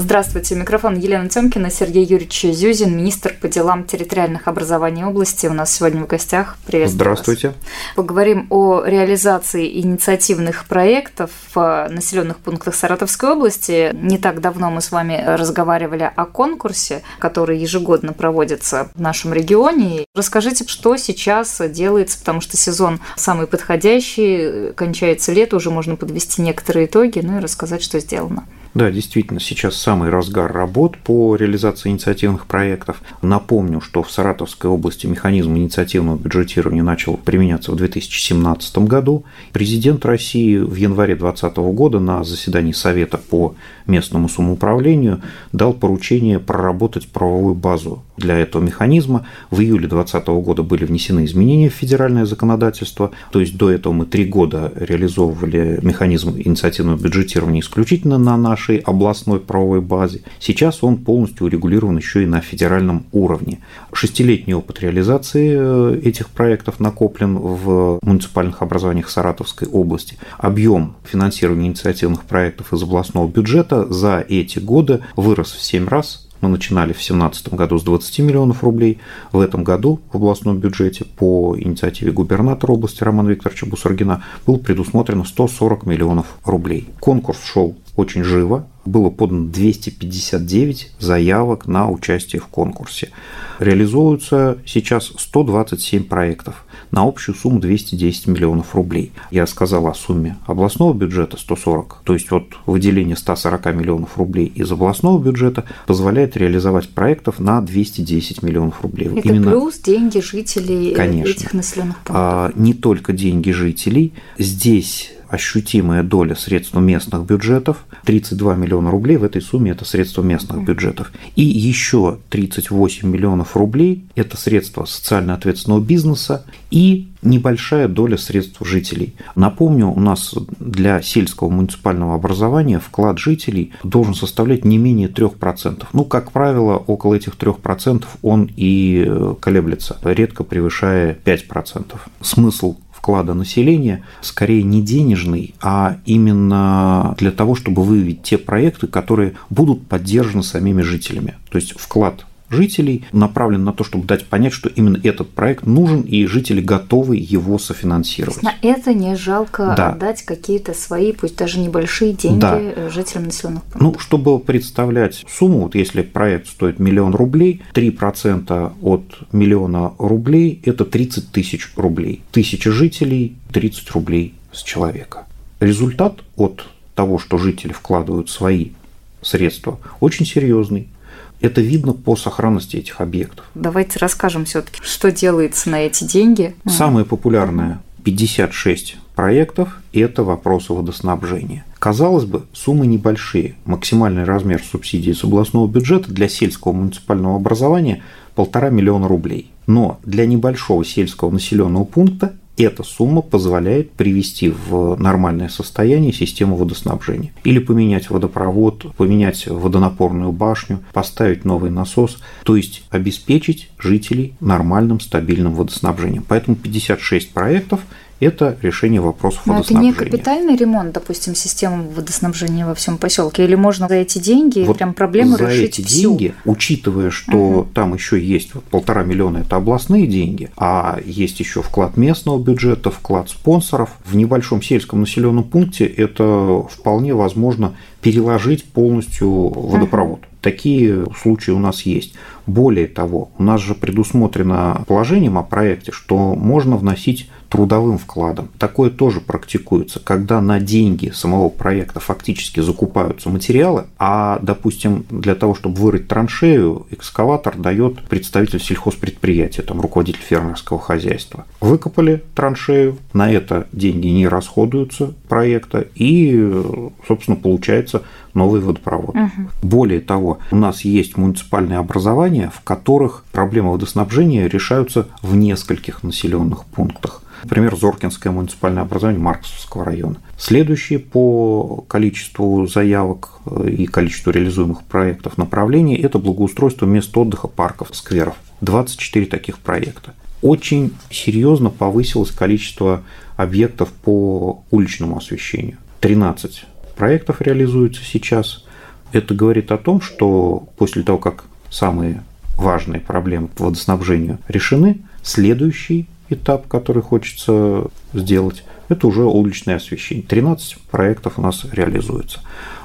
Здравствуйте. Микрофон Елена Тёмкина, Сергей Юрьевич Зюзин, министр по делам территориальных образований области. У нас сегодня в гостях. Приветствую Здравствуйте. Вас. Поговорим о реализации инициативных проектов в населенных пунктах Саратовской области. Не так давно мы с вами разговаривали о конкурсе, который ежегодно проводится в нашем регионе. Расскажите, что сейчас делается, потому что сезон самый подходящий, кончается лето, уже можно подвести некоторые итоги, ну и рассказать, что сделано. Да, действительно, сейчас самый разгар работ по реализации инициативных проектов. Напомню, что в Саратовской области механизм инициативного бюджетирования начал применяться в 2017 году. Президент России в январе 2020 года на заседании Совета по местному самоуправлению дал поручение проработать правовую базу для этого механизма. В июле 2020 года были внесены изменения в федеральное законодательство, то есть до этого мы три года реализовывали механизм инициативного бюджетирования исключительно на нашей областной правовой базе. Сейчас он полностью урегулирован еще и на федеральном уровне. Шестилетний опыт реализации э, этих проектов накоплен в муниципальных образованиях Саратовской области. Объем финансирования инициативных проектов из областного бюджета за эти годы вырос в 7 раз мы начинали в 2017 году с 20 миллионов рублей. В этом году в областном бюджете по инициативе губернатора области Романа Викторовича Бусаргина было предусмотрено 140 миллионов рублей. Конкурс шел очень живо. Было подано 259 заявок на участие в конкурсе. Реализуются сейчас 127 проектов на общую сумму 210 миллионов рублей. Я сказал о сумме областного бюджета 140, то есть вот выделение 140 миллионов рублей из областного бюджета позволяет реализовать проектов на 210 миллионов рублей. Это Именно... плюс деньги жителей Конечно. этих населенных пунктов. А, не только деньги жителей. Здесь ощутимая доля средств местных бюджетов. 32 миллиона рублей в этой сумме – это средства местных бюджетов. И еще 38 миллионов рублей – это средства социально ответственного бизнеса и небольшая доля средств жителей. Напомню, у нас для сельского муниципального образования вклад жителей должен составлять не менее 3%. Ну, как правило, около этих 3% он и колеблется, редко превышая 5%. Смысл вклада населения скорее не денежный, а именно для того, чтобы выявить те проекты, которые будут поддержаны самими жителями. То есть вклад жителей направлен на то, чтобы дать понять, что именно этот проект нужен, и жители готовы его софинансировать. На это не жалко да. отдать какие-то свои, пусть даже небольшие деньги да. жителям населенных пунктов. Ну, чтобы представлять сумму, вот если проект стоит миллион рублей, 3% от миллиона рублей – это 30 тысяч рублей. Тысяча жителей – 30 рублей с человека. Результат от того, что жители вкладывают свои средства, очень серьезный. Это видно по сохранности этих объектов. Давайте расскажем все-таки, что делается на эти деньги. Самое популярное 56 проектов – это вопросы водоснабжения. Казалось бы, суммы небольшие. Максимальный размер субсидии с областного бюджета для сельского муниципального образования – полтора миллиона рублей. Но для небольшого сельского населенного пункта эта сумма позволяет привести в нормальное состояние систему водоснабжения. Или поменять водопровод, поменять водонапорную башню, поставить новый насос, то есть обеспечить жителей нормальным стабильным водоснабжением. Поэтому 56 проектов это решение вопросов Но водоснабжения. это не капитальный ремонт, допустим, системы водоснабжения во всем поселке, или можно за эти деньги вот прям проблему за решить эти всю? деньги, учитывая, что угу. там еще есть вот полтора миллиона, это областные деньги, а есть еще вклад местного бюджета, вклад спонсоров. В небольшом сельском населенном пункте это вполне возможно переложить полностью водопровод. Такие случаи у нас есть. Более того, у нас же предусмотрено положением о проекте, что можно вносить трудовым вкладом. Такое тоже практикуется, когда на деньги самого проекта фактически закупаются материалы, а, допустим, для того, чтобы вырыть траншею, экскаватор дает представитель сельхозпредприятия, там руководитель фермерского хозяйства. Выкопали траншею, на это деньги не расходуются проекта, и, собственно, получается новый водопровод. Угу. Более того, у нас есть муниципальные образования, в которых проблемы водоснабжения решаются в нескольких населенных пунктах. Например, Зоркинское муниципальное образование Марксовского района. Следующие по количеству заявок э, и количеству реализуемых проектов направлений – это благоустройство мест отдыха, парков, скверов. 24 таких проекта. Очень серьезно повысилось количество объектов по уличному освещению. 13 проектов реализуется сейчас. Это говорит о том, что после того, как самые важные проблемы по водоснабжению решены, следующий этап, который хочется сделать, это уже уличное освещение. 13 проектов у нас реализуется.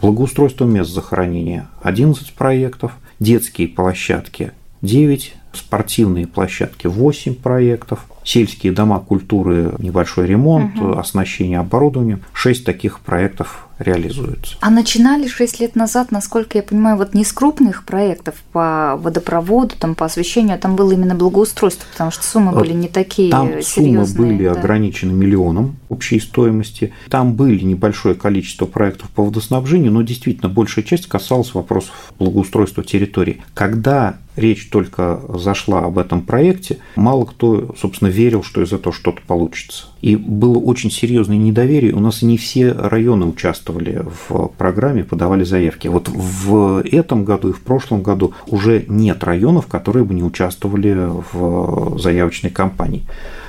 Благоустройство мест захоронения 11 проектов, детские площадки 9, спортивные площадки 8 проектов, сельские дома культуры, небольшой ремонт, угу. оснащение оборудованием. 6 таких проектов реализуются. А начинали 6 лет назад, насколько я понимаю, вот не с крупных проектов по водопроводу, там, по освещению, а там было именно благоустройство, потому что суммы были не такие там серьезные. суммы были да. ограничены миллионом общей стоимости. Там были небольшое количество проектов по водоснабжению, но действительно большая часть касалась вопросов благоустройства территории. Когда речь только зашла об этом проекте, мало кто, собственно, верил, что из этого что-то получится. И было очень серьезное недоверие. У нас не все районы участвовали в программе, подавали заявки. Вот в этом году и в прошлом году уже нет районов, которые бы не участвовали в заявочной кампании.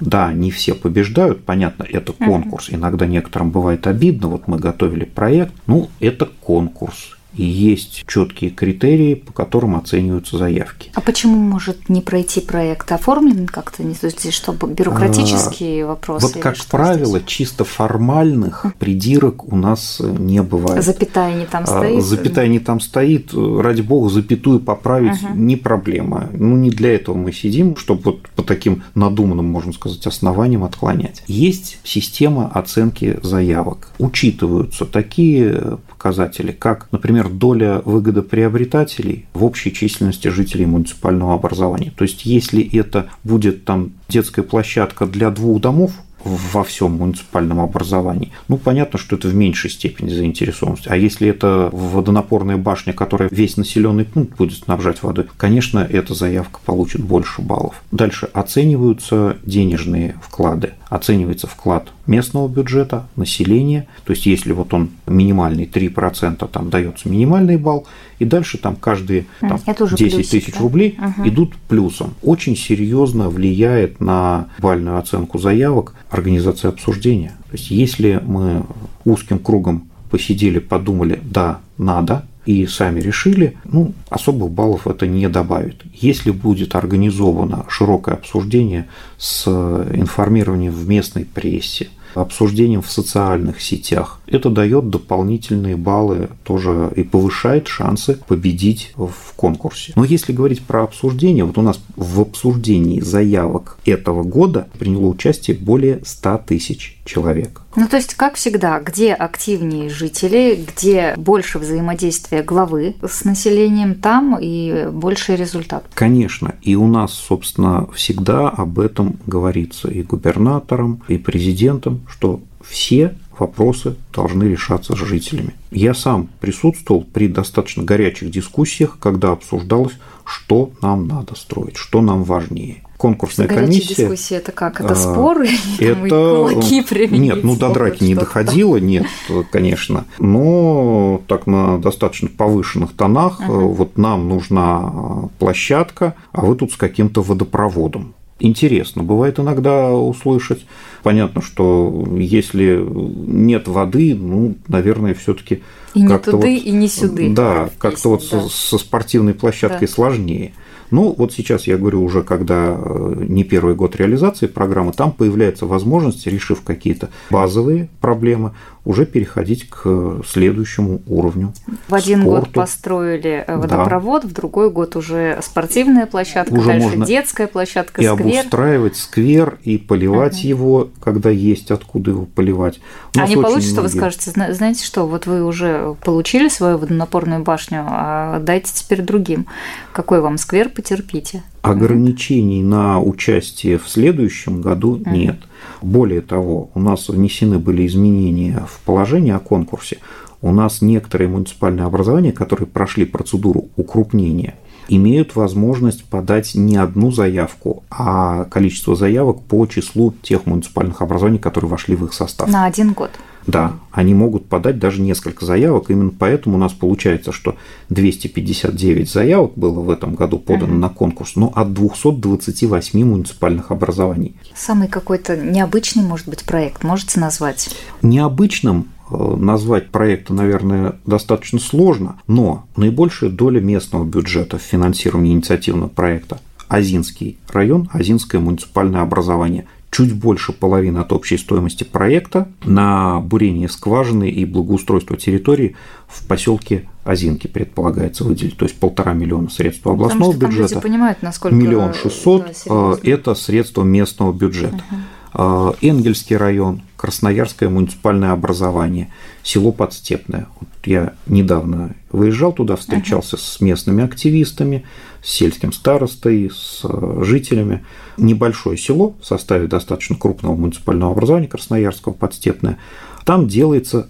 Да, не все побеждают, понятно, это конкурс. Иногда некоторым бывает обидно, вот мы готовили проект, ну, это конкурс и есть четкие критерии, по которым оцениваются заявки. А почему может не пройти проект? Оформлен как-то? Не, то есть, чтобы бюрократические а, вопросы? Вот, как правило, здесь? чисто формальных придирок у нас не бывает. Запятая не там а, стоит? Запятая не там стоит. Ради бога, запятую поправить угу. не проблема. Ну, не для этого мы сидим, чтобы вот по таким надуманным, можно сказать, основаниям отклонять. Есть система оценки заявок. Учитываются такие показатели, как, например, доля выгодоприобретателей в общей численности жителей муниципального образования. То есть, если это будет там детская площадка для двух домов, во всем муниципальном образовании. Ну, понятно, что это в меньшей степени заинтересованность. А если это водонапорная башня, которая весь населенный пункт будет снабжать водой, конечно, эта заявка получит больше баллов. Дальше оцениваются денежные вклады. Оценивается вклад местного бюджета, населения. То есть, если вот он минимальный 3%, там дается минимальный балл, и дальше там каждые там, 10 тысяч да? рублей угу. идут плюсом. Очень серьезно влияет на бальную оценку заявок организация обсуждения. То есть, если мы узким кругом посидели, подумали, да, надо, и сами решили, ну, особых баллов это не добавит. Если будет организовано широкое обсуждение с информированием в местной прессе, обсуждением в социальных сетях. Это дает дополнительные баллы тоже и повышает шансы победить в конкурсе. Но если говорить про обсуждение, вот у нас в обсуждении заявок этого года приняло участие более 100 тысяч человек. Ну, то есть, как всегда, где активнее жители, где больше взаимодействия главы с населением, там и больше результат. Конечно. И у нас, собственно, всегда об этом говорится и губернатором, и президентом, что все вопросы должны решаться с жителями. Я сам присутствовал при достаточно горячих дискуссиях, когда обсуждалось, что нам надо строить, что нам важнее конкурсная комиссия. дискуссии это как? Это а, споры? Это кулаки Нет, ну до драки не доходило, нет, конечно. Но так на достаточно повышенных тонах. Вот нам нужна площадка, а вы тут с каким-то водопроводом интересно. Бывает иногда услышать. Понятно, что если нет воды, ну, наверное, все-таки и не туды, вот, и не сюды. Да, как-то вот да. со, со спортивной площадкой да. сложнее. Ну, вот сейчас я говорю уже, когда э, не первый год реализации программы, там появляется возможность, решив какие-то базовые проблемы, уже переходить к следующему уровню. В один спорту. год построили э, водопровод, да. в другой год уже спортивная площадка, уже дальше можно детская площадка, и сквер. обустраивать сквер и поливать угу. его, когда есть откуда его поливать. А не получится, многие... вы скажете, знаете что, вот вы уже получили свою водонапорную башню, а дайте теперь другим. Какой вам сквер потерпите. Ограничений на участие в следующем году нет. Более того, у нас внесены были изменения в положение о конкурсе. У нас некоторые муниципальные образования, которые прошли процедуру укрупнения, имеют возможность подать не одну заявку, а количество заявок по числу тех муниципальных образований, которые вошли в их состав. На один год. Да, они могут подать даже несколько заявок. Именно поэтому у нас получается, что 259 заявок было в этом году подано uh-huh. на конкурс, но от 228 муниципальных образований. Самый какой-то необычный, может быть, проект можете назвать? Необычным назвать проекты, наверное, достаточно сложно, но наибольшая доля местного бюджета в финансировании инициативного проекта Азинский район, Азинское муниципальное образование чуть больше половины от общей стоимости проекта на бурение скважины и благоустройство территории в поселке Озинки предполагается выделить, то есть полтора миллиона средств областного Потому бюджета. понимают, насколько миллион шестьсот да, – это средства местного бюджета. Угу. Энгельский район, Красноярское муниципальное образование, село Подстепное. Вот я недавно выезжал туда, встречался uh с местными активистами, с сельским старостой, с э, жителями. Небольшое село в составе достаточно крупного муниципального образования Красноярского подстепное. Там делается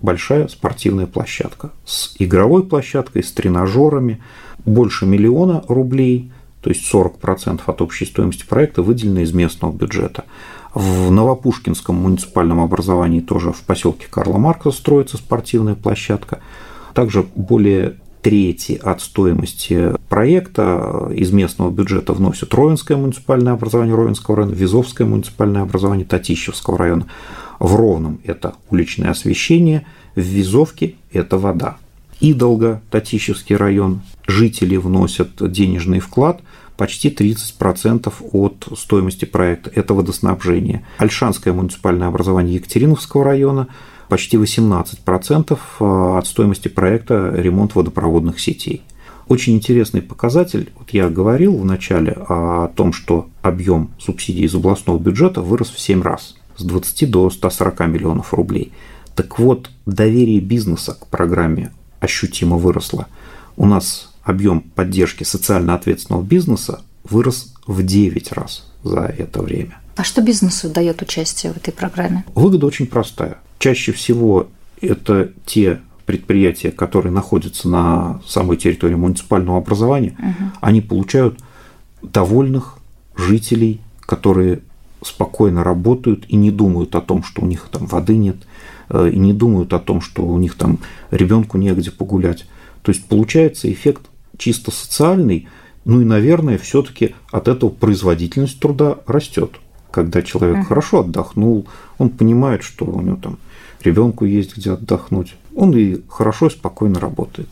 большая спортивная площадка с игровой площадкой, с тренажерами, больше миллиона рублей, то есть 40% от общей стоимости проекта выделено из местного бюджета. В Новопушкинском муниципальном образовании тоже в поселке Карла Маркса строится спортивная площадка. Также более трети от стоимости проекта из местного бюджета вносят Ровенское муниципальное образование Ровенского района, Визовское муниципальное образование Татищевского района. В Ровном это уличное освещение, в Визовке это вода. Идолга, Татищевский район, жители вносят денежный вклад почти 30% от стоимости проекта. Это водоснабжение. Альшанское муниципальное образование Екатериновского района – почти 18% э, от стоимости проекта ремонт водопроводных сетей. Очень интересный показатель. Вот я говорил в начале о том, что объем субсидий из областного бюджета вырос в 7 раз, с 20 до 140 миллионов рублей. Так вот, доверие бизнеса к программе ощутимо выросло. У нас объем поддержки социально ответственного бизнеса вырос в 9 раз за это время. А что бизнесу дает участие в этой программе? Выгода очень простая. Чаще всего это те предприятия, которые находятся на самой территории муниципального образования, угу. они получают довольных жителей, которые спокойно работают и не думают о том, что у них там воды нет, э, и не думают о том, что у них там ребенку негде погулять. То есть получается эффект чисто социальный, ну и, наверное, все-таки от этого производительность труда растет. Когда человек uh хорошо отдохнул, он понимает, что у него там ребенку есть где отдохнуть. Он и хорошо и спокойно работает.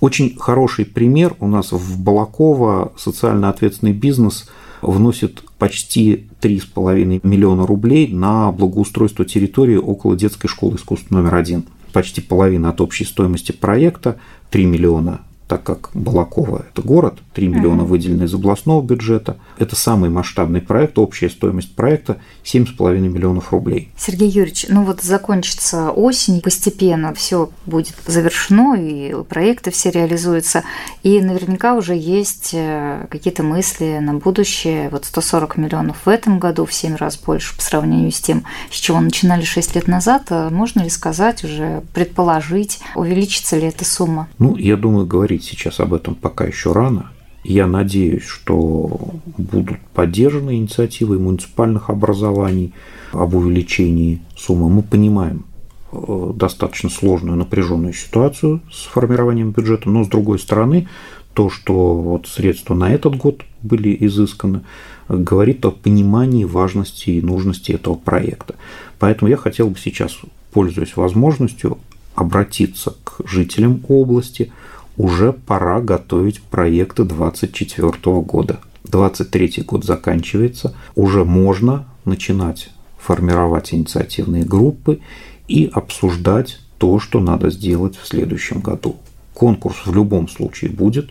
Очень хороший пример у нас в Балаково социально ответственный бизнес вносит почти 3,5 миллиона рублей на благоустройство территории около детской школы искусств номер один. Почти половина от общей стоимости проекта, 3 миллиона так как Балакова – это город, 3 миллиона выделены из областного бюджета. Это самый масштабный проект, общая стоимость проекта 7,5 миллионов рублей. Сергей Юрьевич, ну вот закончится осень, постепенно все будет завершено, и проекты все реализуются, и наверняка уже есть э, какие-то мысли на будущее. Вот 140 миллионов в этом году, в 7 раз больше по сравнению с тем, с чего начинали 6 лет назад. А можно ли сказать, уже предположить, увеличится ли эта сумма? Ну, я думаю, говорить говорить сейчас об этом пока еще рано. Я надеюсь, что будут поддержаны инициативы муниципальных образований об увеличении суммы. Мы понимаем э, достаточно сложную напряженную ситуацию с формированием бюджета, но с другой стороны, то, что вот средства на этот год были изысканы, говорит о понимании важности и нужности этого проекта. Поэтому я хотел бы сейчас, пользуясь возможностью, обратиться к жителям области, уже пора готовить проекты 2024 года. 2023 год заканчивается, уже можно начинать формировать инициативные группы и обсуждать то, что надо сделать в следующем году. Конкурс в любом случае будет,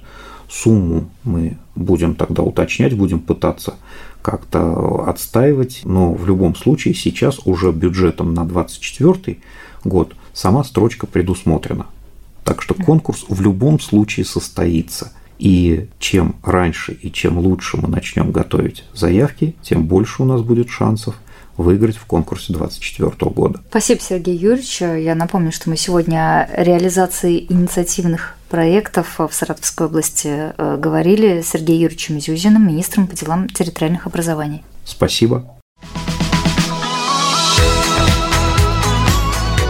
сумму мы будем тогда уточнять, будем пытаться как-то отстаивать, но в любом случае сейчас уже бюджетом на 2024 год сама строчка предусмотрена. Так что конкурс в любом случае состоится. И чем раньше и чем лучше мы начнем готовить заявки, тем больше у нас будет шансов выиграть в конкурсе 2024 года. Спасибо, Сергей Юрьевич. Я напомню, что мы сегодня о реализации инициативных проектов в Саратовской области э, говорили с Сергеем Юрьевичем Зюзиным, министром по делам территориальных образований. Спасибо.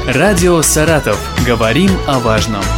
Радио «Саратов». Говорим о важном.